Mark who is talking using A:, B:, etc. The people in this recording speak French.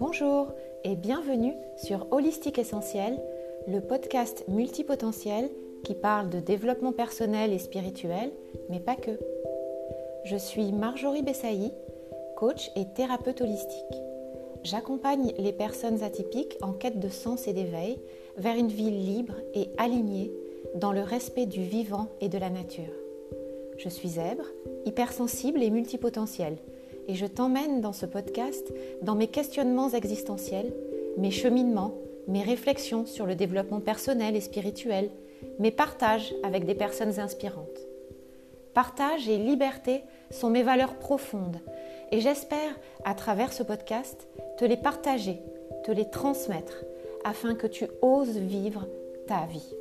A: Bonjour et bienvenue sur Holistique Essentiel, le podcast multipotentiel qui parle de développement personnel et spirituel, mais pas que. Je suis Marjorie Bessaï, coach et thérapeute holistique. J'accompagne les personnes atypiques en quête de sens et d'éveil vers une vie libre et alignée dans le respect du vivant et de la nature. Je suis zèbre, hypersensible et multipotentiel et je t'emmène dans ce podcast dans mes questionnements existentiels, mes cheminements, mes réflexions sur le développement personnel et spirituel, mes partages avec des personnes inspirantes. Partage et liberté sont mes valeurs profondes et j'espère, à travers ce podcast, te les partager, te les transmettre afin que tu oses vivre ta vie.